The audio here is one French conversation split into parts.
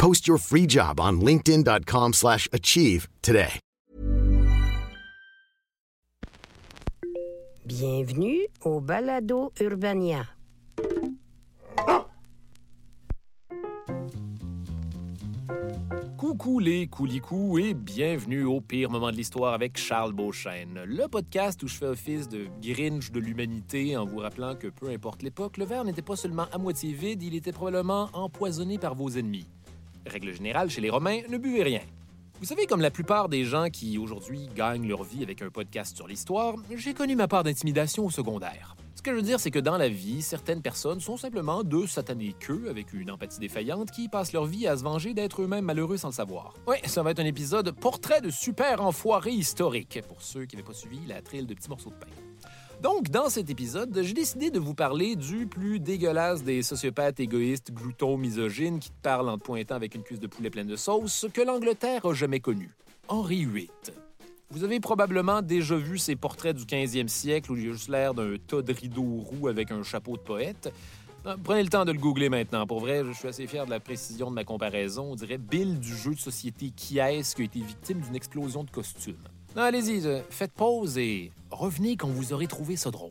Post your free job on linkedin.com/achieve slash achieve today. Bienvenue au Balado Urbania. Coucou les coulicous et bienvenue au pire moment de l'histoire avec Charles Beauchesne, le podcast où je fais office de Grinch de l'humanité en vous rappelant que peu importe l'époque, le verre n'était pas seulement à moitié vide, il était probablement empoisonné par vos ennemis. Règle générale, chez les Romains, ne buvez rien. Vous savez, comme la plupart des gens qui aujourd'hui gagnent leur vie avec un podcast sur l'histoire, j'ai connu ma part d'intimidation au secondaire. Ce que je veux dire, c'est que dans la vie, certaines personnes sont simplement deux satanés queues avec une empathie défaillante qui passent leur vie à se venger d'être eux-mêmes malheureux sans le savoir. Oui, ça va être un épisode portrait de super enfoiré historique pour ceux qui n'avaient pas suivi la trille de petits morceaux de pain. Donc, dans cet épisode, j'ai décidé de vous parler du plus dégueulasse des sociopathes égoïstes, gloutons, misogynes qui te parlent en te pointant avec une cuisse de poulet pleine de sauce que l'Angleterre a jamais connu. Henri VIII. Vous avez probablement déjà vu ces portraits du 15e siècle où il a juste l'air d'un tas de rideaux roux avec un chapeau de poète. Euh, Prenez le temps de le googler maintenant. Pour vrai, je suis assez fier de la précision de ma comparaison. On dirait Bill du jeu de société qui est qui a été victime d'une explosion de costumes. Non, allez-y, euh, faites pause et revenez quand vous aurez trouvé ça drôle.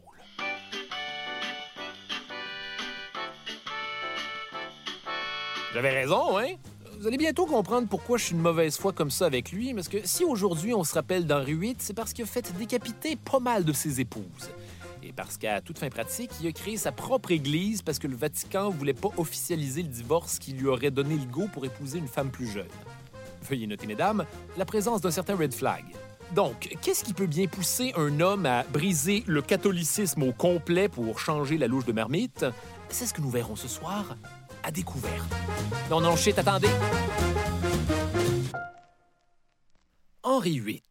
J'avais raison, hein? Vous allez bientôt comprendre pourquoi je suis une mauvaise foi comme ça avec lui, parce que si aujourd'hui on se rappelle d'Henri VIII, c'est parce qu'il a fait décapiter pas mal de ses épouses. Et parce qu'à toute fin pratique, il a créé sa propre église parce que le Vatican voulait pas officialiser le divorce qui lui aurait donné le go pour épouser une femme plus jeune. Veuillez noter, mesdames, la présence d'un certain red flag. Donc, qu'est-ce qui peut bien pousser un homme à briser le catholicisme au complet pour changer la louche de marmite? C'est ce que nous verrons ce soir à découverte. Non, non, attendez. Henri VIII.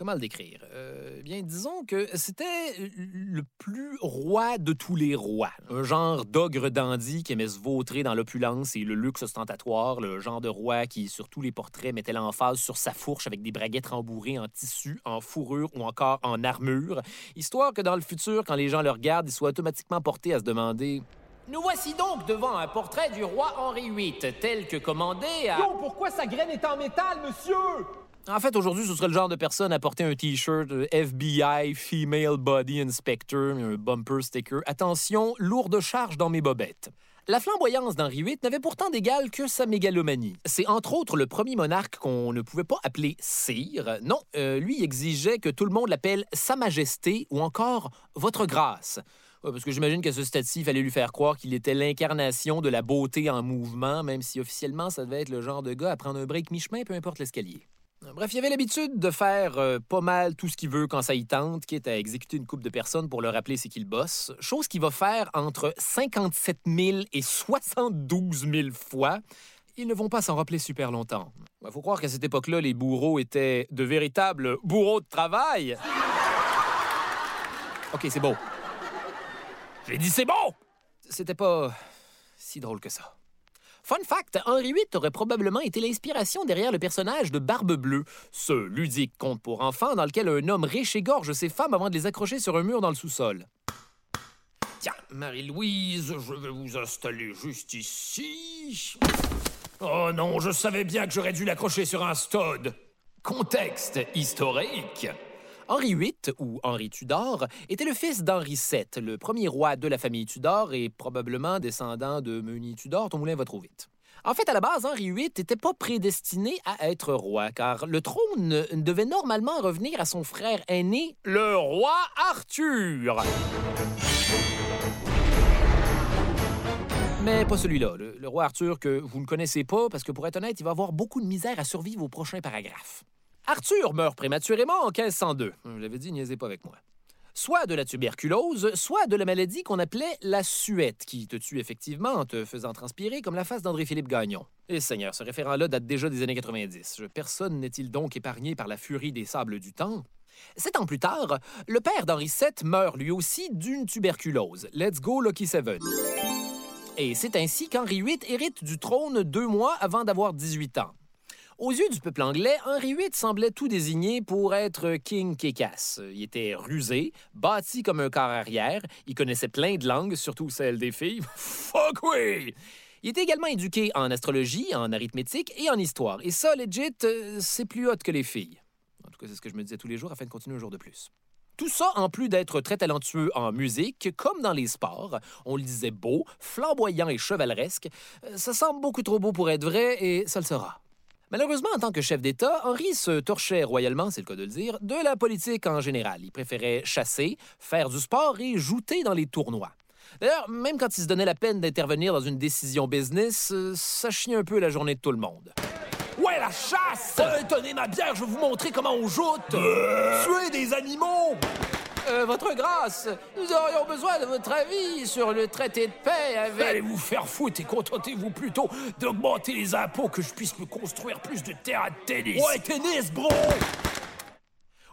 Comment le décrire? Euh, bien, disons que c'était le plus roi de tous les rois. Un genre d'ogre dandy qui aimait se vautrer dans l'opulence et le luxe ostentatoire. Le genre de roi qui, sur tous les portraits, mettait l'emphase sur sa fourche avec des braguettes rembourrées en tissu, en fourrure ou encore en armure. Histoire que dans le futur, quand les gens le regardent, ils soient automatiquement portés à se demander nous voici donc devant un portrait du roi Henri VIII, tel que commandé à... Yo, pourquoi sa graine est en métal, monsieur? En fait, aujourd'hui, ce serait le genre de personne à porter un T-shirt euh, FBI Female Body Inspector, un bumper sticker. Attention, lourde charge dans mes bobettes. La flamboyance d'Henri VIII n'avait pourtant d'égal que sa mégalomanie. C'est entre autres le premier monarque qu'on ne pouvait pas appeler sire. Non, euh, lui exigeait que tout le monde l'appelle Sa Majesté ou encore Votre Grâce. Parce que j'imagine qu'à ce stade-ci, il fallait lui faire croire qu'il était l'incarnation de la beauté en mouvement, même si officiellement, ça devait être le genre de gars à prendre un break mi-chemin, peu importe l'escalier. Bref, il avait l'habitude de faire euh, pas mal tout ce qu'il veut quand ça y tente, quitte à exécuter une coupe de personnes pour leur rappeler c'est qu'il bosse, chose qu'il va faire entre 57 000 et 72 000 fois. Ils ne vont pas s'en rappeler super longtemps. Il faut croire qu'à cette époque-là, les bourreaux étaient de véritables bourreaux de travail. OK, c'est beau. J'ai dit c'est bon! C'était pas si drôle que ça. Fun fact, Henri VIII aurait probablement été l'inspiration derrière le personnage de Barbe Bleue, ce ludique conte pour enfants dans lequel un homme riche égorge ses femmes avant de les accrocher sur un mur dans le sous-sol. Tiens, Marie-Louise, je vais vous installer juste ici. Oh non, je savais bien que j'aurais dû l'accrocher sur un stud. Contexte historique. Henri VIII, ou Henri Tudor, était le fils d'Henri VII, le premier roi de la famille Tudor et probablement descendant de Meunier Tudor, ton moulin va trop vite. En fait, à la base, Henri VIII n'était pas prédestiné à être roi, car le trône devait normalement revenir à son frère aîné, le roi Arthur. Mais pas celui-là, le, le roi Arthur que vous ne connaissez pas, parce que pour être honnête, il va avoir beaucoup de misère à survivre au prochain paragraphe. Arthur meurt prématurément en 1502. Je l'avais dit, niaisez pas avec moi. Soit de la tuberculose, soit de la maladie qu'on appelait la suette, qui te tue effectivement en te faisant transpirer comme la face d'André-Philippe Gagnon. Et Seigneur, ce référent-là date déjà des années 90. Personne n'est-il donc épargné par la furie des sables du temps? Sept ans plus tard, le père d'Henri VII meurt lui aussi d'une tuberculose. Let's go, Lucky Seven. Et c'est ainsi qu'Henri VIII hérite du trône deux mois avant d'avoir 18 ans. Aux yeux du peuple anglais, Henri VIII semblait tout désigné pour être King Kekas. Il était rusé, bâti comme un corps arrière, il connaissait plein de langues, surtout celles des filles. Fuck oui! Il était également éduqué en astrologie, en arithmétique et en histoire. Et ça, legit, euh, c'est plus hot que les filles. En tout cas, c'est ce que je me disais tous les jours afin de continuer un jour de plus. Tout ça, en plus d'être très talentueux en musique, comme dans les sports, on le disait beau, flamboyant et chevaleresque, euh, ça semble beaucoup trop beau pour être vrai et ça le sera. Malheureusement, en tant que chef d'État, Henri se torchait royalement, c'est le cas de le dire, de la politique en général. Il préférait chasser, faire du sport et jouter dans les tournois. D'ailleurs, même quand il se donnait la peine d'intervenir dans une décision business, euh, ça chiait un peu la journée de tout le monde. Ouais, la chasse! Euh, tenez ma bière, je vais vous montrer comment on joute! Tuer des animaux! Euh, votre grâce, nous aurions besoin de votre avis sur le traité de paix avec... Allez vous faire foutre et contentez-vous plutôt d'augmenter les impôts que je puisse me construire plus de terrain de tennis. Ouais, tennis, bro!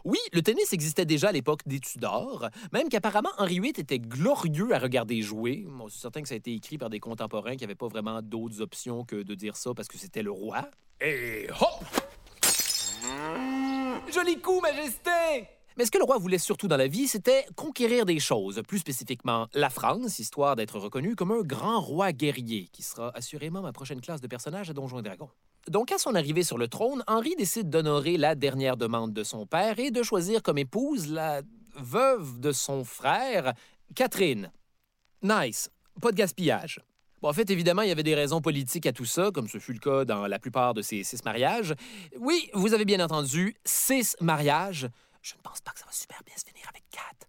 Oui, le tennis existait déjà à l'époque des Tudors, même qu'apparemment Henri VIII était glorieux à regarder jouer. Bon, c'est certain que ça a été écrit par des contemporains qui n'avaient pas vraiment d'autres options que de dire ça parce que c'était le roi. Et hop! Joli coup, Majesté! Mais ce que le roi voulait surtout dans la vie, c'était conquérir des choses, plus spécifiquement la France, histoire d'être reconnu comme un grand roi guerrier, qui sera assurément ma prochaine classe de personnages à Donjons et Dragons. Donc, à son arrivée sur le trône, Henri décide d'honorer la dernière demande de son père et de choisir comme épouse la veuve de son frère, Catherine. Nice. Pas de gaspillage. En fait, évidemment, il y avait des raisons politiques à tout ça, comme ce fut le cas dans la plupart de ces six mariages. Oui, vous avez bien entendu, six mariages. Je ne pense pas que ça va super bien se finir avec Kat.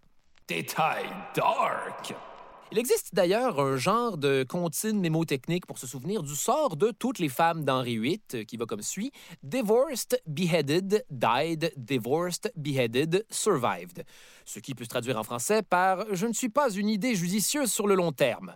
Détail dark! Il existe d'ailleurs un genre de comptine mémotechnique pour se souvenir du sort de toutes les femmes d'Henri VIII, euh, qui va comme suit Divorced, beheaded, died, divorced, beheaded, survived. Ce qui peut se traduire en français par Je ne suis pas une idée judicieuse sur le long terme.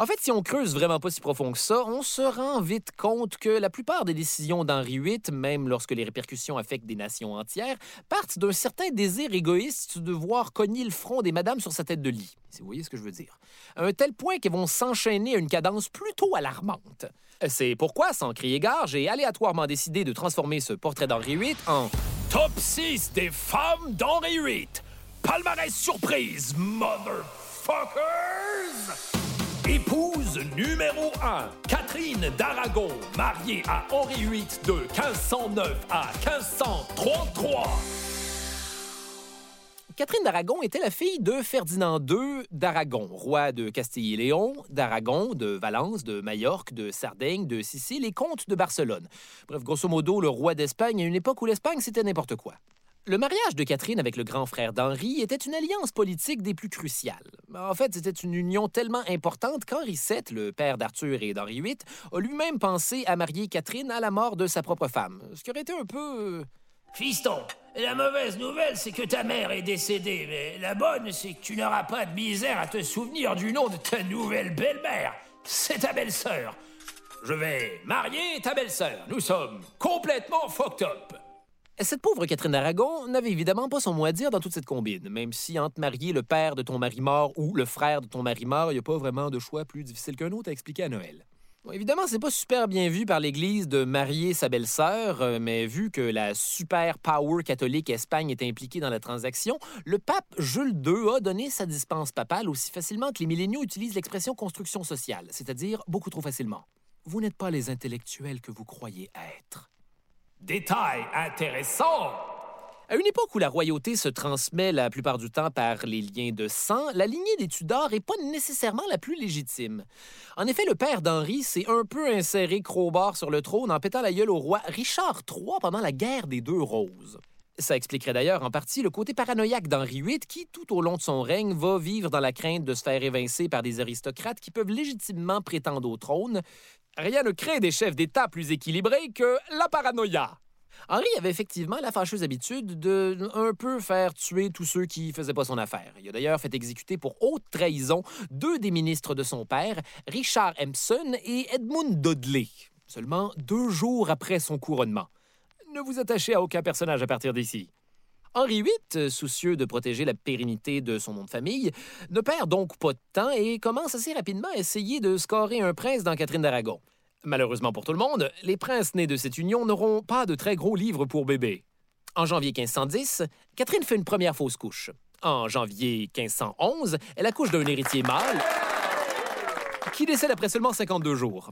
En fait, si on creuse vraiment pas si profond que ça, on se rend vite compte que la plupart des décisions d'Henri VIII, même lorsque les répercussions affectent des nations entières, partent d'un certain désir égoïste de voir cogner le front des madames sur sa tête de lit. Si vous voyez ce que je veux dire? À un tel point qu'elles vont s'enchaîner à une cadence plutôt alarmante. C'est pourquoi, sans crier gare, j'ai aléatoirement décidé de transformer ce portrait d'Henri VIII en Top 6 des femmes d'Henri VIII. Palmarès surprise, motherfuckers! Épouse numéro 1, Catherine d'Aragon, mariée à Henri VIII de 1509 à 1533. Catherine d'Aragon était la fille de Ferdinand II d'Aragon, roi de Castille et Léon, d'Aragon, de Valence, de Majorque, de Sardaigne, de Sicile et comte de Barcelone. Bref, grosso modo, le roi d'Espagne à une époque où l'Espagne c'était n'importe quoi. Le mariage de Catherine avec le grand frère d'Henri était une alliance politique des plus cruciales. En fait, c'était une union tellement importante qu'Henri VII, le père d'Arthur et d'Henri VIII, a lui-même pensé à marier Catherine à la mort de sa propre femme, ce qui aurait été un peu... euh, Fiston, la mauvaise nouvelle, c'est que ta mère est décédée, mais la bonne, c'est que tu n'auras pas de misère à te souvenir du nom de ta nouvelle belle-mère. C'est ta belle-sœur. Je vais marier ta belle-sœur. Nous sommes complètement fucked up. Cette pauvre Catherine d'Aragon n'avait évidemment pas son mot à dire dans toute cette combine, même si entre marier le père de ton mari mort ou le frère de ton mari mort, il n'y a pas vraiment de choix plus difficile qu'un autre à expliquer à Noël. Bon, évidemment, c'est pas super bien vu par l'Église de marier sa belle-sœur, euh, mais vu que la super power catholique Espagne est impliquée dans la transaction, le pape Jules II a donné sa dispense papale aussi facilement que les milléniaux utilisent l'expression construction sociale, c'est-à-dire beaucoup trop facilement. Vous n'êtes pas les intellectuels que vous croyez être. Détail intéressant. À une époque où la royauté se transmet la plupart du temps par les liens de sang, la lignée des Tudors n'est pas nécessairement la plus légitime. En effet, le père d'Henri s'est un peu inséré crowbar sur le trône en pétant la gueule au roi Richard III pendant la guerre des Deux Roses. Ça expliquerait d'ailleurs en partie le côté paranoïaque d'Henri VIII qui, tout au long de son règne, va vivre dans la crainte de se faire évincer par des aristocrates qui peuvent légitimement prétendre au trône. Rien ne crée des chefs d'État plus équilibrés que la paranoïa. Henri avait effectivement la fâcheuse habitude de un peu faire tuer tous ceux qui faisaient pas son affaire. Il a d'ailleurs fait exécuter pour haute trahison deux des ministres de son père, Richard Empson et Edmund Dudley, seulement deux jours après son couronnement. Ne vous attachez à aucun personnage à partir d'ici. Henri VIII, soucieux de protéger la pérennité de son nom de famille, ne perd donc pas de temps et commence assez rapidement à essayer de scorer un prince dans Catherine d'Aragon. Malheureusement pour tout le monde, les princes nés de cette union n'auront pas de très gros livres pour bébé. En janvier 1510, Catherine fait une première fausse couche. En janvier 1511, elle accouche d'un héritier mâle qui décède après seulement 52 jours.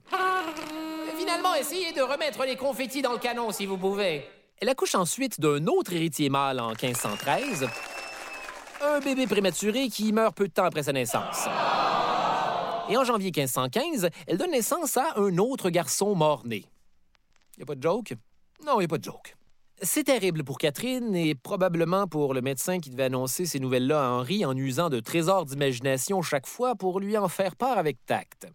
Finalement, essayez de remettre les confettis dans le canon si vous pouvez. Elle accouche ensuite d'un autre héritier mâle en 1513, un bébé prématuré qui meurt peu de temps après sa naissance. Et en janvier 1515, elle donne naissance à un autre garçon mort-né. Y a pas de joke? Non, y a pas de joke. C'est terrible pour Catherine et probablement pour le médecin qui devait annoncer ces nouvelles-là à Henri en usant de trésors d'imagination chaque fois pour lui en faire part avec tact.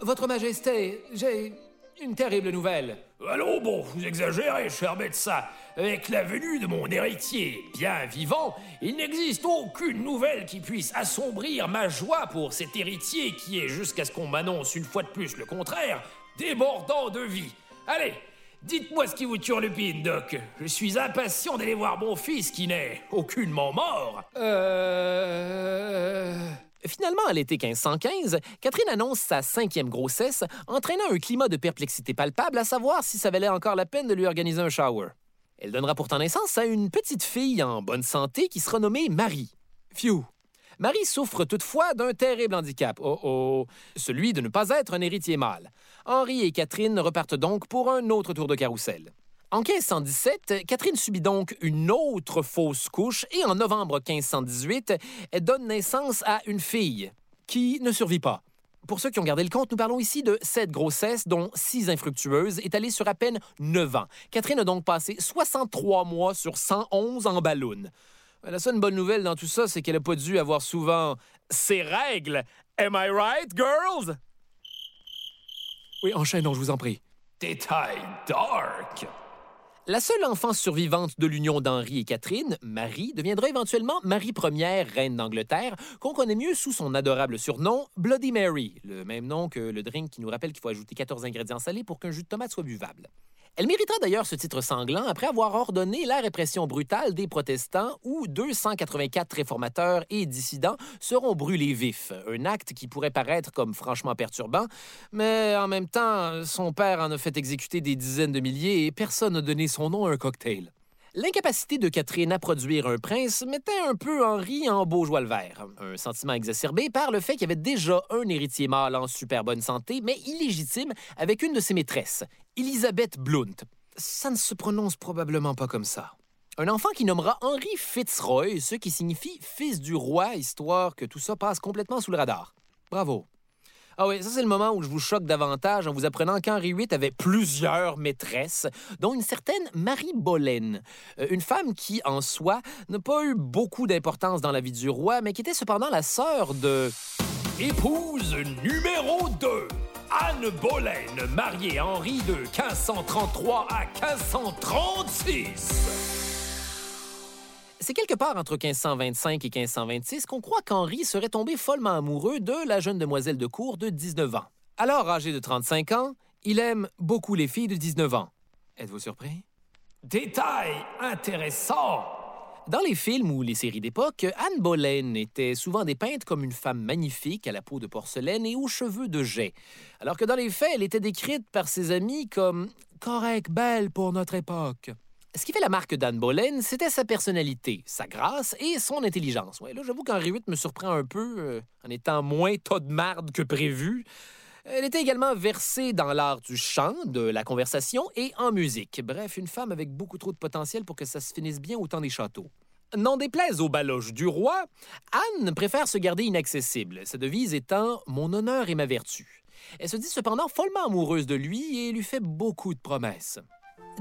Votre Majesté, j'ai une terrible nouvelle. Allons, bon, vous exagérez, cher médecin. Avec la venue de mon héritier bien vivant, il n'existe aucune nouvelle qui puisse assombrir ma joie pour cet héritier qui est, jusqu'à ce qu'on m'annonce une fois de plus le contraire, débordant de vie. Allez, dites-moi ce qui vous turlupine, Doc. Je suis impatient d'aller voir mon fils qui n'est aucunement mort. Euh... Finalement, à l'été 1515, Catherine annonce sa cinquième grossesse, entraînant un climat de perplexité palpable à savoir si ça valait encore la peine de lui organiser un shower. Elle donnera pourtant naissance à une petite fille en bonne santé qui sera nommée Marie. Phew! Marie souffre toutefois d'un terrible handicap, oh oh, celui de ne pas être un héritier mâle. Henri et Catherine repartent donc pour un autre tour de carrousel. En 1517, Catherine subit donc une autre fausse couche et en novembre 1518, elle donne naissance à une fille qui ne survit pas. Pour ceux qui ont gardé le compte, nous parlons ici de sept grossesses, dont six infructueuses, étalées sur à peine 9 ans. Catherine a donc passé 63 mois sur 111 en ballon. La seule bonne nouvelle dans tout ça, c'est qu'elle n'a pas dû avoir souvent ses règles. Am I right, girls? Oui, enchaînons, je vous en prie. Détail dark. La seule enfant survivante de l'union d'Henri et Catherine, Marie, deviendra éventuellement Marie Ier, reine d'Angleterre, qu'on connaît mieux sous son adorable surnom Bloody Mary, le même nom que le drink qui nous rappelle qu'il faut ajouter 14 ingrédients salés pour qu'un jus de tomate soit buvable. Elle méritera d'ailleurs ce titre sanglant après avoir ordonné la répression brutale des protestants où 284 réformateurs et dissidents seront brûlés vifs. Un acte qui pourrait paraître comme franchement perturbant, mais en même temps, son père en a fait exécuter des dizaines de milliers et personne n'a donné son nom à un cocktail. L'incapacité de Catherine à produire un prince mettait un peu Henri en joie le vert. Un sentiment exacerbé par le fait qu'il y avait déjà un héritier mâle en super bonne santé, mais illégitime, avec une de ses maîtresses, Elisabeth Blount. Ça ne se prononce probablement pas comme ça. Un enfant qui nommera Henri Fitzroy, ce qui signifie fils du roi, histoire que tout ça passe complètement sous le radar. Bravo. Ah oui, ça c'est le moment où je vous choque davantage en vous apprenant qu'Henri VIII avait plusieurs maîtresses, dont une certaine Marie Boleyn, euh, une femme qui, en soi, n'a pas eu beaucoup d'importance dans la vie du roi, mais qui était cependant la sœur de... Épouse numéro 2. Anne Boleyn, mariée à Henri de 1533 à 1536. C'est quelque part entre 1525 et 1526 qu'on croit qu'Henri serait tombé follement amoureux de la jeune demoiselle de cour de 19 ans. Alors, âgé de 35 ans, il aime beaucoup les filles de 19 ans. Êtes-vous surpris? Détail intéressant. Dans les films ou les séries d'époque, Anne Boleyn était souvent dépeinte comme une femme magnifique à la peau de porcelaine et aux cheveux de jet, alors que dans les faits, elle était décrite par ses amis comme correcte, belle pour notre époque. Ce qui fait la marque d'Anne Boleyn, c'était sa personnalité, sa grâce et son intelligence. Là, j'avoue qu'Henri VIII me surprend un peu euh, en étant moins tas de marde que prévu. Elle était également versée dans l'art du chant, de la conversation et en musique. Bref, une femme avec beaucoup trop de potentiel pour que ça se finisse bien au temps des châteaux. N'en déplaise aux baloches du roi, Anne préfère se garder inaccessible, sa devise étant Mon honneur et ma vertu. Elle se dit cependant follement amoureuse de lui et lui fait beaucoup de promesses.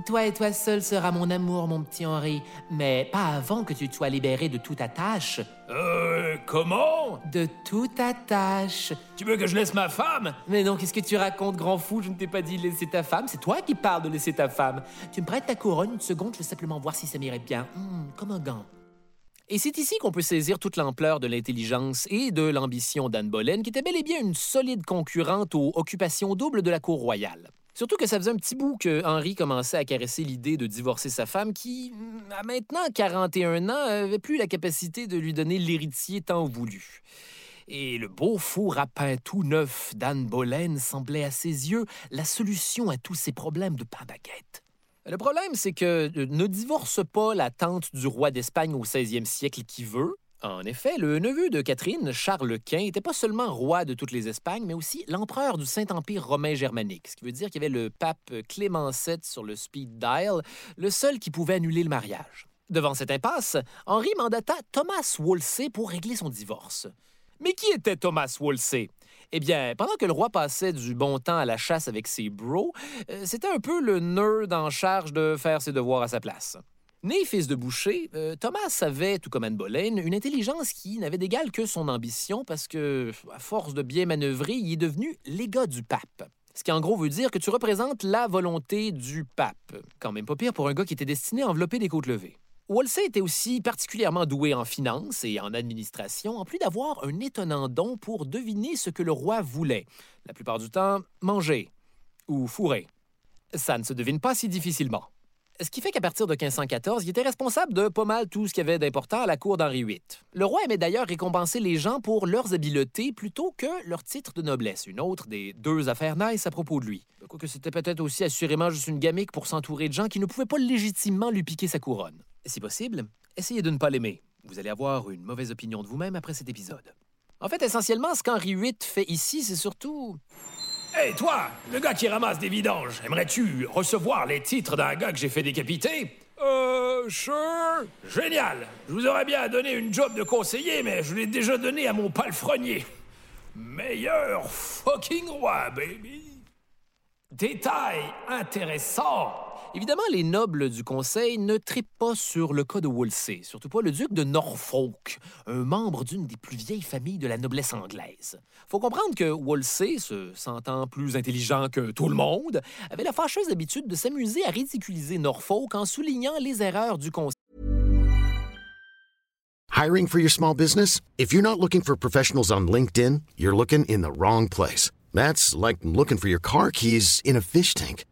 Toi et toi seul sera mon amour, mon petit Henri, mais pas avant que tu te sois libéré de toute attache. Euh, comment? De toute attache. Tu veux que je laisse ma femme? Mais non, qu'est-ce que tu racontes, grand fou? Je ne t'ai pas dit laisser ta femme, c'est toi qui parles de laisser ta femme. Tu me prêtes ta couronne une seconde, je veux simplement voir si ça m'irait bien. Hum, comme un gant. Et c'est ici qu'on peut saisir toute l'ampleur de l'intelligence et de l'ambition d'Anne Boleyn, qui était bel et bien une solide concurrente aux occupations doubles de la cour royale. Surtout que ça faisait un petit bout que Henri commençait à caresser l'idée de divorcer sa femme, qui, à maintenant 41 ans, avait plus la capacité de lui donner l'héritier tant voulu. Et le beau four à pain tout neuf d'Anne Boleyn semblait à ses yeux la solution à tous ses problèmes de pain baguette. Le problème, c'est que euh, ne divorce pas la tante du roi d'Espagne au 16e siècle qui veut. En effet, le neveu de Catherine, Charles Quint, n'était pas seulement roi de toutes les Espagnes, mais aussi l'empereur du Saint-Empire romain germanique, ce qui veut dire qu'il y avait le pape Clément VII sur le speed dial, le seul qui pouvait annuler le mariage. Devant cette impasse, Henri mandata Thomas Wolsey pour régler son divorce. Mais qui était Thomas Wolsey? Eh bien, pendant que le roi passait du bon temps à la chasse avec ses bros, euh, c'était un peu le nerd en charge de faire ses devoirs à sa place. Né fils de boucher, euh, Thomas avait, tout comme Anne Boleyn, une intelligence qui n'avait d'égal que son ambition parce que, à force de bien manœuvrer, il est devenu légat du pape. Ce qui en gros veut dire que tu représentes la volonté du pape. Quand même pas pire pour un gars qui était destiné à envelopper des côtes levées. Wolsey était aussi particulièrement doué en finance et en administration, en plus d'avoir un étonnant don pour deviner ce que le roi voulait. La plupart du temps, manger ou fourrer. Ça ne se devine pas si difficilement. Ce qui fait qu'à partir de 1514, il était responsable de pas mal tout ce qu'il y avait d'important à la cour d'Henri VIII. Le roi aimait d'ailleurs récompenser les gens pour leurs habiletés plutôt que leur titre de noblesse, une autre des deux affaires nice à propos de lui. Quoique c'était peut-être aussi assurément juste une gamique pour s'entourer de gens qui ne pouvaient pas légitimement lui piquer sa couronne. Si possible, essayez de ne pas l'aimer. Vous allez avoir une mauvaise opinion de vous-même après cet épisode. En fait, essentiellement, ce qu'Henri VIII fait ici, c'est surtout Hé, toi, le gars qui ramasse des vidanges, aimerais-tu recevoir les titres d'un gars que j'ai fait décapiter? Euh, sure. Génial Je vous aurais bien donné une job de conseiller, mais je l'ai déjà donné à mon palefrenier. Meilleur fucking roi, baby Détail intéressant Évidemment, les nobles du Conseil ne trippent pas sur le cas de Wolsey, surtout pas le duc de Norfolk, un membre d'une des plus vieilles familles de la noblesse anglaise. Faut comprendre que Wolsey, se sentant plus intelligent que tout le monde, avait la fâcheuse habitude de s'amuser à ridiculiser Norfolk en soulignant les erreurs du Conseil. Hiring for your small business? If you're not looking for professionals on LinkedIn, you're looking in the wrong place. That's like looking for your car keys in a fish tank.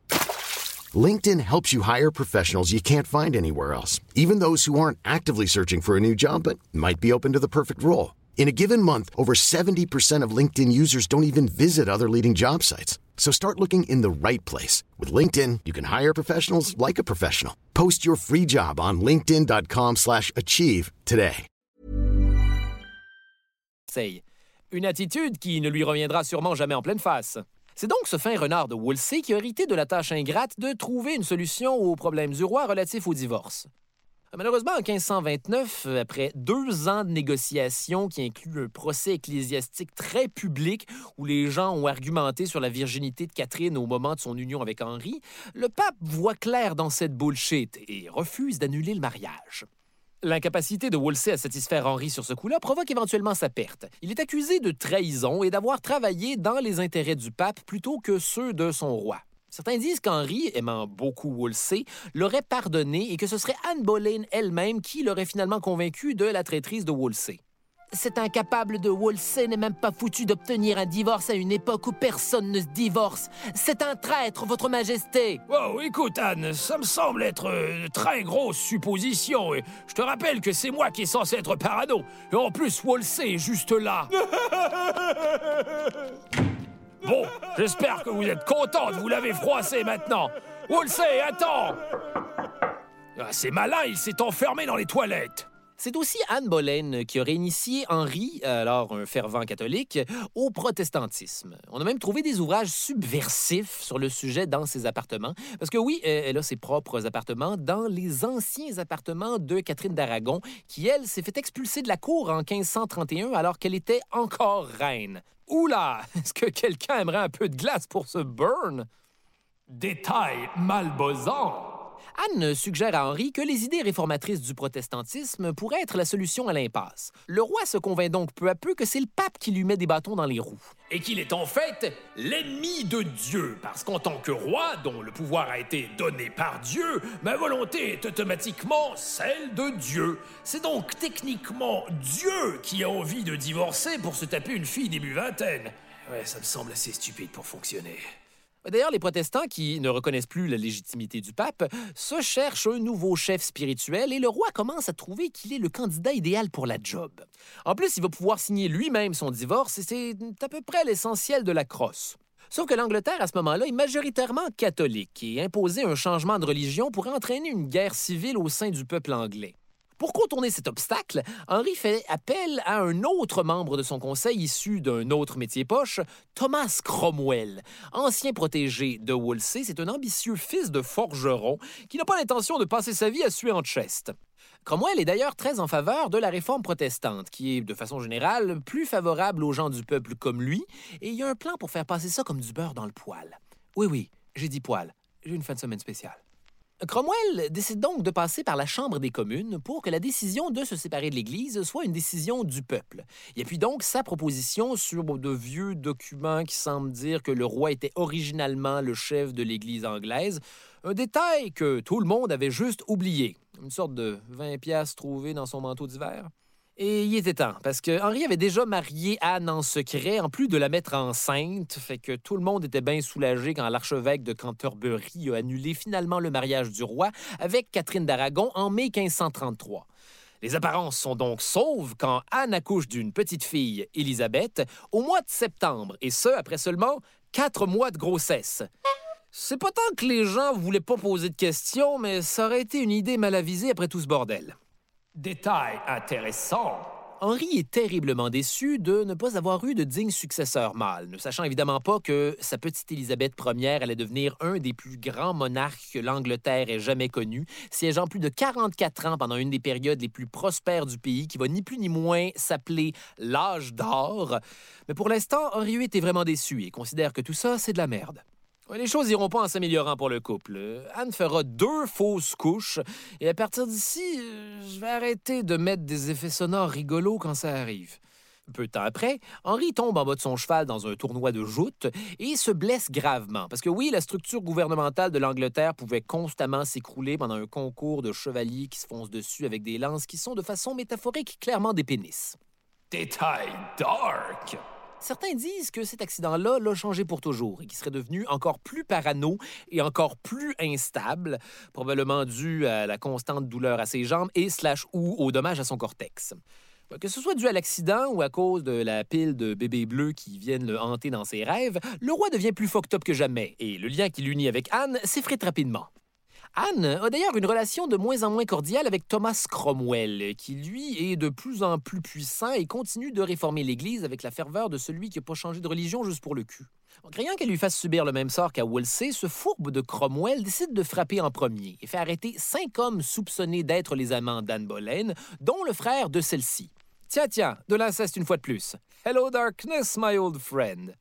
LinkedIn helps you hire professionals you can't find anywhere else, even those who aren't actively searching for a new job but might be open to the perfect role. In a given month, over 70% of LinkedIn users don't even visit other leading job sites. So start looking in the right place. With LinkedIn, you can hire professionals like a professional. Post your free job on linkedin.com slash achieve today. Say une attitude qui ne lui reviendra sûrement jamais en pleine face. C'est donc ce fin renard de Wolsey qui a hérité de la tâche ingrate de trouver une solution aux problèmes du roi relatifs au divorce. Malheureusement, en 1529, après deux ans de négociations qui incluent un procès ecclésiastique très public où les gens ont argumenté sur la virginité de Catherine au moment de son union avec Henri, le pape voit clair dans cette bullshit et refuse d'annuler le mariage. L'incapacité de Wolsey à satisfaire Henri sur ce coup-là provoque éventuellement sa perte. Il est accusé de trahison et d'avoir travaillé dans les intérêts du pape plutôt que ceux de son roi. Certains disent qu'Henri, aimant beaucoup Wolsey, l'aurait pardonné et que ce serait Anne Boleyn elle-même qui l'aurait finalement convaincu de la traîtrise de Wolsey. Cet incapable de Wolsey n'est même pas foutu d'obtenir un divorce à une époque où personne ne se divorce. C'est un traître, Votre Majesté. Wow, écoute, Anne, ça me semble être une très grosse supposition. Et je te rappelle que c'est moi qui est censé être parano. Et en plus, Wolsey est juste là. Bon, j'espère que vous êtes content de vous laver froissé maintenant. Wolsey, attends Ah, C'est malin, il s'est enfermé dans les toilettes. C'est aussi Anne Boleyn qui aurait initié Henri, alors un fervent catholique, au protestantisme. On a même trouvé des ouvrages subversifs sur le sujet dans ses appartements, parce que oui, elle a ses propres appartements dans les anciens appartements de Catherine d'Aragon, qui, elle, s'est fait expulser de la cour en 1531 alors qu'elle était encore reine. Oula! Est-ce que quelqu'un aimerait un peu de glace pour ce burn? Détail malbosant. Anne suggère à Henri que les idées réformatrices du protestantisme pourraient être la solution à l'impasse. Le roi se convainc donc peu à peu que c'est le pape qui lui met des bâtons dans les roues. Et qu'il est en fait l'ennemi de Dieu, parce qu'en tant que roi, dont le pouvoir a été donné par Dieu, ma volonté est automatiquement celle de Dieu. C'est donc techniquement Dieu qui a envie de divorcer pour se taper une fille début vingtaine. Ouais, ça me semble assez stupide pour fonctionner. D'ailleurs, les protestants qui ne reconnaissent plus la légitimité du pape se cherchent un nouveau chef spirituel et le roi commence à trouver qu'il est le candidat idéal pour la job. En plus, il va pouvoir signer lui-même son divorce et c'est à peu près l'essentiel de la crosse. Sauf que l'Angleterre, à ce moment-là, est majoritairement catholique et imposer un changement de religion pourrait entraîner une guerre civile au sein du peuple anglais. Pour contourner cet obstacle, Henri fait appel à un autre membre de son conseil issu d'un autre métier poche, Thomas Cromwell. Ancien protégé de Wolsey, c'est un ambitieux fils de forgeron qui n'a pas l'intention de passer sa vie à suer en chest. Cromwell est d'ailleurs très en faveur de la réforme protestante, qui est, de façon générale, plus favorable aux gens du peuple comme lui, et il y a un plan pour faire passer ça comme du beurre dans le poêle. Oui, oui, j'ai dit poêle. J'ai une fin de semaine spéciale. Cromwell décide donc de passer par la Chambre des communes pour que la décision de se séparer de l'Église soit une décision du peuple. Il appuie donc sa proposition sur de vieux documents qui semblent dire que le roi était originalement le chef de l'Église anglaise, un détail que tout le monde avait juste oublié, une sorte de 20 pièces trouvées dans son manteau d'hiver. Et il était temps, parce que Henri avait déjà marié Anne en secret, en plus de la mettre enceinte, fait que tout le monde était bien soulagé quand l'archevêque de Canterbury a annulé finalement le mariage du roi avec Catherine d'Aragon en mai 1533. Les apparences sont donc sauves quand Anne accouche d'une petite fille, Élisabeth, au mois de septembre, et ce, après seulement quatre mois de grossesse. C'est pas tant que les gens voulaient pas poser de questions, mais ça aurait été une idée mal avisée après tout ce bordel. Détail intéressant. Henri est terriblement déçu de ne pas avoir eu de digne successeur mâle, ne sachant évidemment pas que sa petite Élisabeth Ière allait devenir un des plus grands monarques que l'Angleterre ait jamais connu, siégeant plus de 44 ans pendant une des périodes les plus prospères du pays, qui va ni plus ni moins s'appeler l'âge d'or. Mais pour l'instant, Henri VIII est vraiment déçu et considère que tout ça, c'est de la merde. Les choses iront pas en s'améliorant pour le couple. Anne fera deux fausses couches et à partir d'ici, euh, je vais arrêter de mettre des effets sonores rigolos quand ça arrive. Peu de temps après, Henri tombe en bas de son cheval dans un tournoi de joute et se blesse gravement. Parce que oui, la structure gouvernementale de l'Angleterre pouvait constamment s'écrouler pendant un concours de chevaliers qui se foncent dessus avec des lances qui sont de façon métaphorique clairement des pénis. Détail dark. Certains disent que cet accident-là l'a changé pour toujours et qu'il serait devenu encore plus parano et encore plus instable, probablement dû à la constante douleur à ses jambes et slash ou au dommage à son cortex. Que ce soit dû à l'accident ou à cause de la pile de bébés bleus qui viennent le hanter dans ses rêves, le roi devient plus fucked up que jamais et le lien qui l'unit avec Anne s'effrite rapidement. Anne a d'ailleurs une relation de moins en moins cordiale avec Thomas Cromwell, qui lui est de plus en plus puissant et continue de réformer l'Église avec la ferveur de celui qui n'a pas changé de religion juste pour le cul. En craignant qu'elle lui fasse subir le même sort qu'à Wolsey, ce fourbe de Cromwell décide de frapper en premier et fait arrêter cinq hommes soupçonnés d'être les amants d'Anne Boleyn, dont le frère de celle-ci. Tiens, tiens, de l'inceste une fois de plus. Hello darkness, my old friend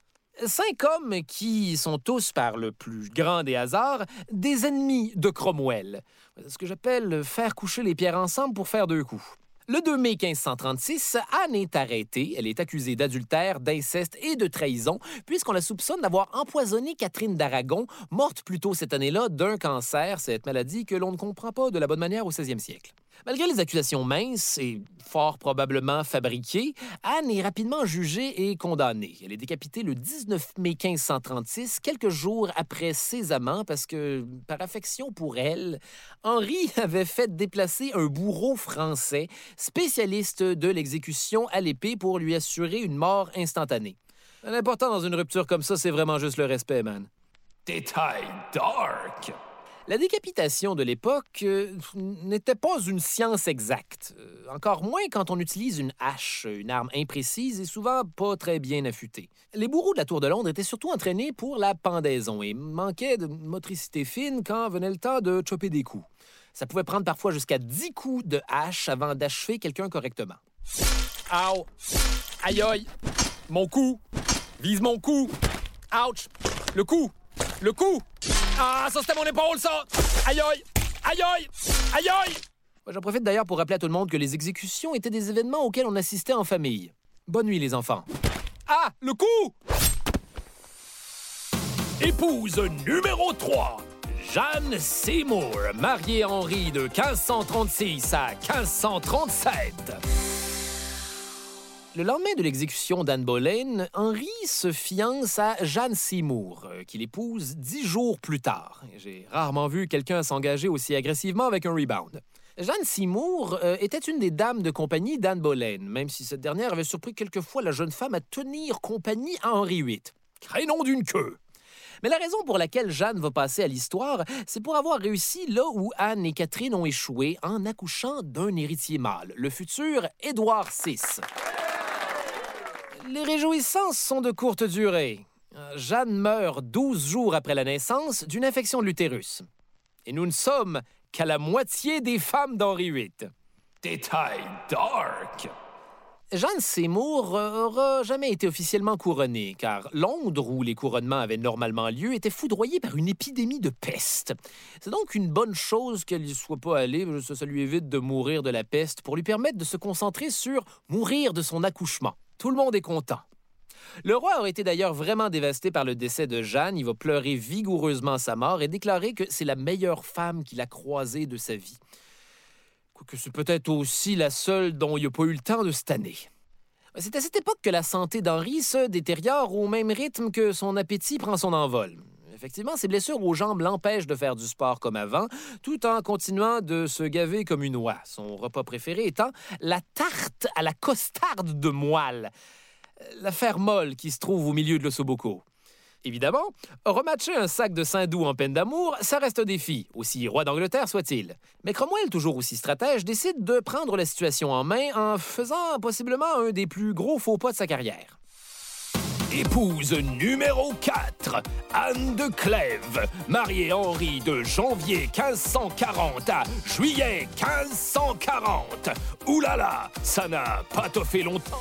cinq hommes qui sont tous, par le plus grand des hasards, des ennemis de Cromwell. Ce que j'appelle faire coucher les pierres ensemble pour faire deux coups. Le 2 mai 1536, Anne est arrêtée. Elle est accusée d'adultère, d'inceste et de trahison, puisqu'on la soupçonne d'avoir empoisonné Catherine d'Aragon, morte plus tôt cette année-là d'un cancer, cette maladie que l'on ne comprend pas de la bonne manière au 16e siècle. Malgré les accusations minces et fort probablement fabriquées, Anne est rapidement jugée et condamnée. Elle est décapitée le 19 mai 1536, quelques jours après ses amants, parce que, par affection pour elle, Henri avait fait déplacer un bourreau français, spécialiste de l'exécution à l'épée, pour lui assurer une mort instantanée. L'important dans une rupture comme ça, c'est vraiment juste le respect, man. Détail dark. La décapitation de l'époque euh, n'était pas une science exacte. Euh, encore moins quand on utilise une hache, une arme imprécise et souvent pas très bien affûtée. Les bourreaux de la Tour de Londres étaient surtout entraînés pour la pendaison et manquaient de motricité fine quand venait le temps de chopper des coups. Ça pouvait prendre parfois jusqu'à 10 coups de hache avant d'achever quelqu'un correctement. Ow! Aïe aïe! Mon cou! Vise mon cou! Ouch! Le cou! Le cou! Ah, ça c'était mon épaule, ça! Aïe aïe! Aïe aïe! Aïe aïe! J'en profite d'ailleurs pour rappeler à tout le monde que les exécutions étaient des événements auxquels on assistait en famille. Bonne nuit, les enfants. Ah! Le cou! Épouse numéro 3. Jeanne Seymour, Mariée Henri de 1536 à 1537. Le lendemain de l'exécution d'Anne Boleyn, Henri se fiance à Jeanne Seymour, euh, qu'il épouse dix jours plus tard. J'ai rarement vu quelqu'un s'engager aussi agressivement avec un rebound. Jeanne Seymour euh, était une des dames de compagnie d'Anne Boleyn, même si cette dernière avait surpris quelquefois la jeune femme à tenir compagnie à Henri VIII. Crénom d'une queue. Mais la raison pour laquelle Jeanne va passer à l'histoire, c'est pour avoir réussi là où Anne et Catherine ont échoué en accouchant d'un héritier mâle, le futur Édouard VI. Les réjouissances sont de courte durée. Jeanne meurt 12 jours après la naissance d'une infection de l'utérus. Et nous ne sommes qu'à la moitié des femmes d'Henri VIII. Détail dark. Jeanne Seymour n'aura jamais été officiellement couronnée, car Londres, où les couronnements avaient normalement lieu, était foudroyé par une épidémie de peste. C'est donc une bonne chose qu'elle n'y soit pas allée, ça lui évite de mourir de la peste pour lui permettre de se concentrer sur mourir de son accouchement. Tout le monde est content. Le roi aurait été d'ailleurs vraiment dévasté par le décès de Jeanne. Il va pleurer vigoureusement sa mort et déclarer que c'est la meilleure femme qu'il a croisée de sa vie. Quoique c'est peut-être aussi la seule dont il n'a pas eu le temps de cette. C'est à cette époque que la santé d'Henri se détériore au même rythme que son appétit prend son envol. Effectivement, ses blessures aux jambes l'empêchent de faire du sport comme avant, tout en continuant de se gaver comme une oie. Son repas préféré étant la tarte à la costarde de moelle, la fer molle qui se trouve au milieu de l'ossobuco. Évidemment, rematcher un sac de Saint-Doux en peine d'amour, ça reste un défi, aussi roi d'Angleterre soit-il. Mais Cromwell, toujours aussi stratège, décide de prendre la situation en main en faisant possiblement un des plus gros faux pas de sa carrière. Épouse numéro 4, Anne de Clèves, mariée Henri de janvier 1540 à juillet 1540. Oulala, ça n'a pas toffé longtemps.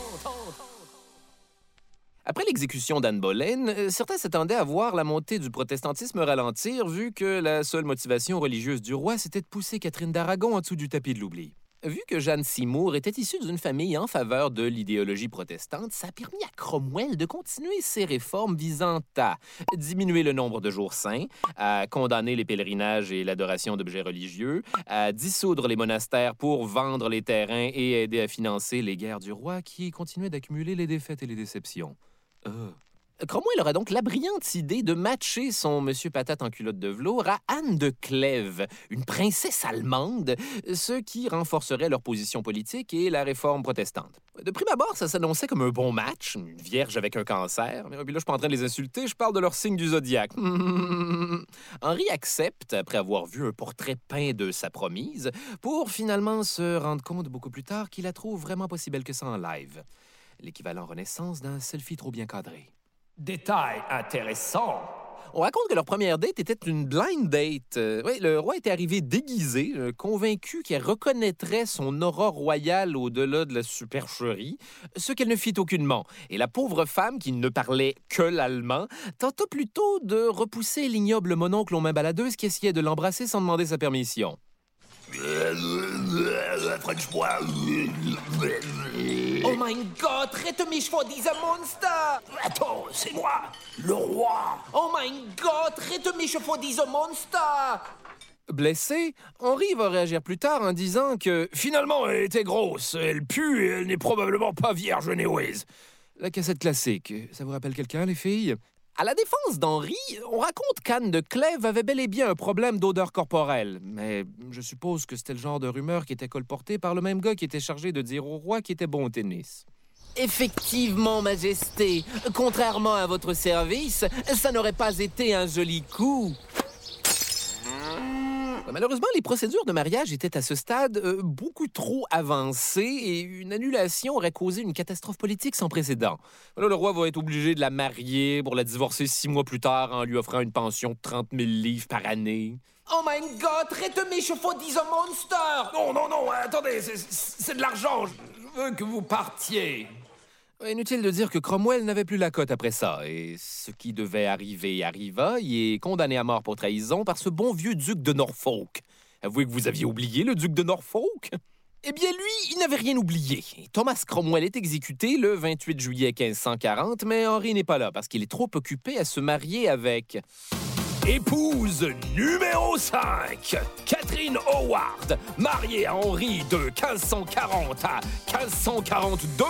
Après l'exécution d'Anne Boleyn, euh, certains s'attendaient à voir la montée du protestantisme ralentir, vu que la seule motivation religieuse du roi, c'était de pousser Catherine d'Aragon en dessous du tapis de l'oubli. Vu que Jeanne Seymour était issue d'une famille en faveur de l'idéologie protestante, ça a permis à Cromwell de continuer ses réformes visant à diminuer le nombre de jours saints, à condamner les pèlerinages et l'adoration d'objets religieux, à dissoudre les monastères pour vendre les terrains et aider à financer les guerres du roi qui continuaient d'accumuler les défaites et les déceptions. Euh. Cromwell aura donc la brillante idée de matcher son monsieur patate en culotte de velours à Anne de Clèves, une princesse allemande, ce qui renforcerait leur position politique et la réforme protestante. De prime abord, ça s'annonçait comme un bon match, une vierge avec un cancer. Mais puis là, je suis pas en train de les insulter, je parle de leur signe du zodiaque. Henri accepte, après avoir vu un portrait peint de sa promise, pour finalement se rendre compte beaucoup plus tard qu'il la trouve vraiment pas si belle que ça en live. L'équivalent Renaissance d'un selfie trop bien cadré. Détail intéressant. On raconte que leur première date était une blind date. Euh, oui, le roi était arrivé déguisé, euh, convaincu qu'elle reconnaîtrait son aura royale au-delà de la supercherie, ce qu'elle ne fit aucunement. Et la pauvre femme, qui ne parlait que l'allemand, tenta plutôt de repousser l'ignoble mononcle aux mains baladeuses qui essayait de l'embrasser sans demander sa permission. French boy. Oh mein Gott, rette mich vor diesem Monster! Attends, c'est moi, le roi. Oh mein Gott, rette mich vor diesem Monster! Blessé, Henri va réagir plus tard en disant que Finalement, elle était grosse, elle pue et elle n'est probablement pas vierge néoise. la cassette classique, ça vous rappelle quelqu'un, les filles? À la défense d'Henri, on raconte qu'Anne de Clèves avait bel et bien un problème d'odeur corporelle. Mais je suppose que c'était le genre de rumeur qui était colportée par le même gars qui était chargé de dire au roi qu'il était bon au tennis. Effectivement, Majesté. Contrairement à votre service, ça n'aurait pas été un joli coup. Malheureusement, les procédures de mariage étaient à ce stade euh, beaucoup trop avancées et une annulation aurait causé une catastrophe politique sans précédent. Là, le roi va être obligé de la marier pour la divorcer six mois plus tard en lui offrant une pension de 30 000 livres par année. Oh my god, traite mes chevaux dis un monster! Non, non, non, attendez, c'est- c'est de l'argent. Je veux que vous partiez. Inutile de dire que Cromwell n'avait plus la cote après ça, et ce qui devait arriver arriva. Il est condamné à mort pour trahison par ce bon vieux duc de Norfolk. Avouez que vous aviez oublié le duc de Norfolk? Eh bien, lui, il n'avait rien oublié. Thomas Cromwell est exécuté le 28 juillet 1540, mais Henri n'est pas là parce qu'il est trop occupé à se marier avec... Épouse numéro 5, Catherine Howard, mariée à Henri de 1540 à 1542.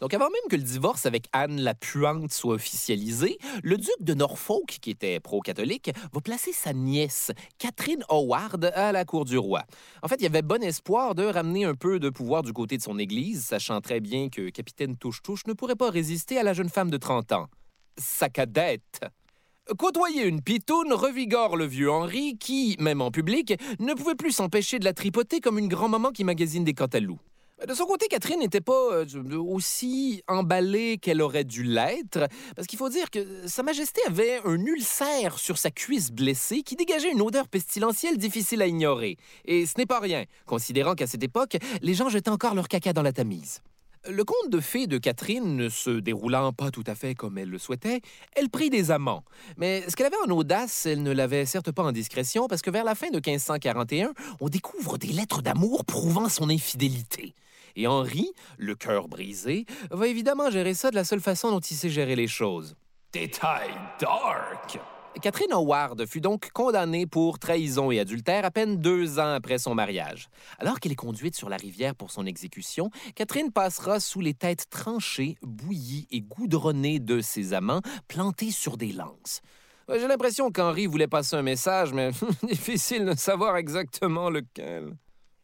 Donc, avant même que le divorce avec Anne la Puante soit officialisé, le duc de Norfolk, qui était pro-catholique, va placer sa nièce, Catherine Howard, à la cour du roi. En fait, il y avait bon espoir de ramener un peu de pouvoir du côté de son Église, sachant très bien que Capitaine Touche-Touche ne pourrait pas résister à la jeune femme de 30 ans. Sa cadette. Côtoyer une pitoune revigore le vieux Henri qui, même en public, ne pouvait plus s'empêcher de la tripoter comme une grand-maman qui magasine des cantaloups. De son côté, Catherine n'était pas euh, aussi emballée qu'elle aurait dû l'être, parce qu'il faut dire que Sa Majesté avait un ulcère sur sa cuisse blessée qui dégageait une odeur pestilentielle difficile à ignorer. Et ce n'est pas rien, considérant qu'à cette époque, les gens jetaient encore leur caca dans la Tamise. Le conte de fées de Catherine ne se déroulant pas tout à fait comme elle le souhaitait, elle prit des amants. Mais ce qu'elle avait en audace, elle ne l'avait certes pas en discrétion, parce que vers la fin de 1541, on découvre des lettres d'amour prouvant son infidélité. Et Henri, le cœur brisé, va évidemment gérer ça de la seule façon dont il sait gérer les choses. Détail dark. Catherine Howard fut donc condamnée pour trahison et adultère à peine deux ans après son mariage. Alors qu'elle est conduite sur la rivière pour son exécution, Catherine passera sous les têtes tranchées, bouillies et goudronnées de ses amants, plantés sur des lances. J'ai l'impression qu'Henri voulait passer un message, mais difficile de savoir exactement lequel.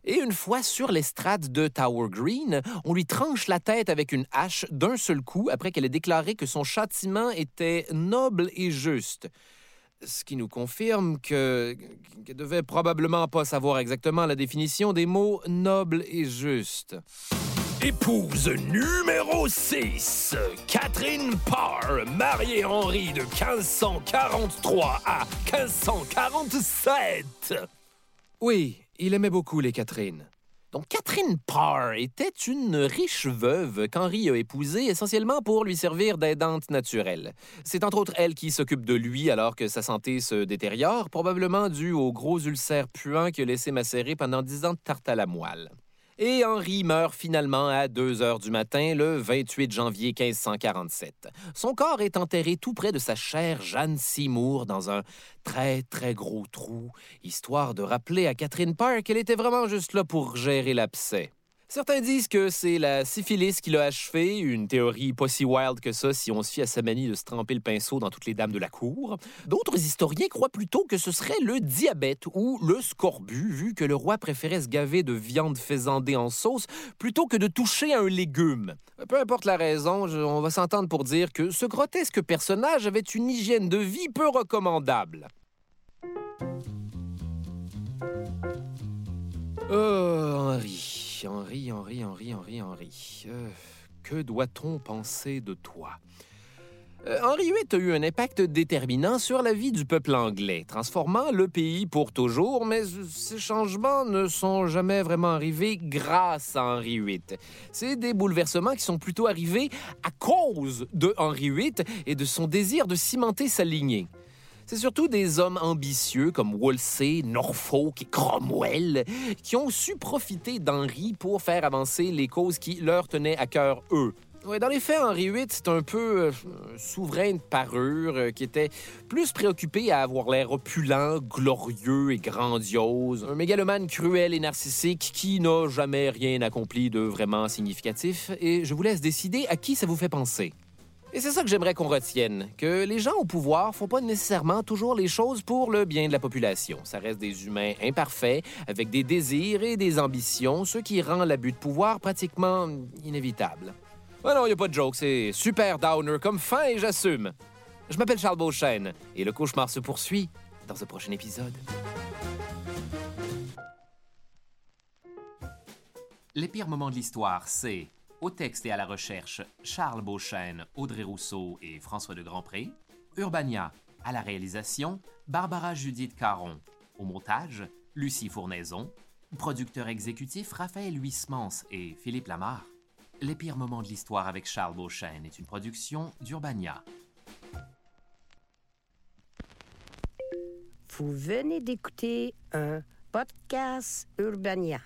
Et une fois sur l'estrade de Tower Green, on lui tranche la tête avec une hache d'un seul coup après qu'elle ait déclaré que son châtiment était noble et juste. Ce qui nous confirme que qu'elle devait probablement pas savoir exactement la définition des mots noble et juste. Épouse numéro 6, Catherine Parr, mariée Henri de 1543 à 1547. Oui, il aimait beaucoup les Catherine. Donc Catherine Parr était une riche veuve qu'Henri a épousée essentiellement pour lui servir d'aidante naturelle. C'est entre autres elle qui s'occupe de lui alors que sa santé se détériore, probablement dû aux gros ulcères puants qu'il a laissé macérer pendant dix ans de tarte à la moelle. Et Henri meurt finalement à 2 heures du matin le 28 janvier 1547. Son corps est enterré tout près de sa chère Jeanne Seymour dans un très très gros trou, histoire de rappeler à Catherine Parr qu'elle était vraiment juste là pour gérer l'abcès. Certains disent que c'est la syphilis qui l'a achevé, une théorie pas si wild que ça si on se fie à sa manie de se tremper le pinceau dans toutes les dames de la cour. D'autres historiens croient plutôt que ce serait le diabète ou le scorbut, vu que le roi préférait se gaver de viande faisandée en sauce plutôt que de toucher à un légume. Peu importe la raison, on va s'entendre pour dire que ce grotesque personnage avait une hygiène de vie peu recommandable. Oh, Henri, Henri, Henri, Henri, Henri, Henri. Euh, que doit-on penser de toi? Euh, Henri VIII a eu un impact déterminant sur la vie du peuple anglais, transformant le pays pour toujours, mais ces changements ne sont jamais vraiment arrivés grâce à Henri VIII. C'est des bouleversements qui sont plutôt arrivés à cause de Henri VIII et de son désir de cimenter sa lignée. C'est surtout des hommes ambitieux comme Wolsey, Norfolk et Cromwell qui ont su profiter d'Henri pour faire avancer les causes qui leur tenaient à cœur eux. Ouais, dans les faits, Henri VIII, c'est un peu euh, souverain de parure euh, qui était plus préoccupé à avoir l'air opulent, glorieux et grandiose. Un mégalomane cruel et narcissique qui n'a jamais rien accompli de vraiment significatif. Et je vous laisse décider à qui ça vous fait penser. Et c'est ça que j'aimerais qu'on retienne, que les gens au pouvoir font pas nécessairement toujours les choses pour le bien de la population. Ça reste des humains imparfaits, avec des désirs et des ambitions, ce qui rend l'abus de pouvoir pratiquement inévitable. Ah non, y a pas de joke, c'est super downer comme fin et j'assume. Je m'appelle Charles Beauchesne et le cauchemar se poursuit dans ce prochain épisode. Les pires moments de l'histoire, c'est au texte et à la recherche Charles Beauchesne, Audrey Rousseau et François de Grandpré. Urbania, à la réalisation Barbara Judith Caron. Au montage, Lucie Fournaison. Producteur exécutif Raphaël Huismans et Philippe Lamar. Les pires moments de l'histoire avec Charles Beauchesne est une production d'Urbania. Vous venez d'écouter un podcast Urbania.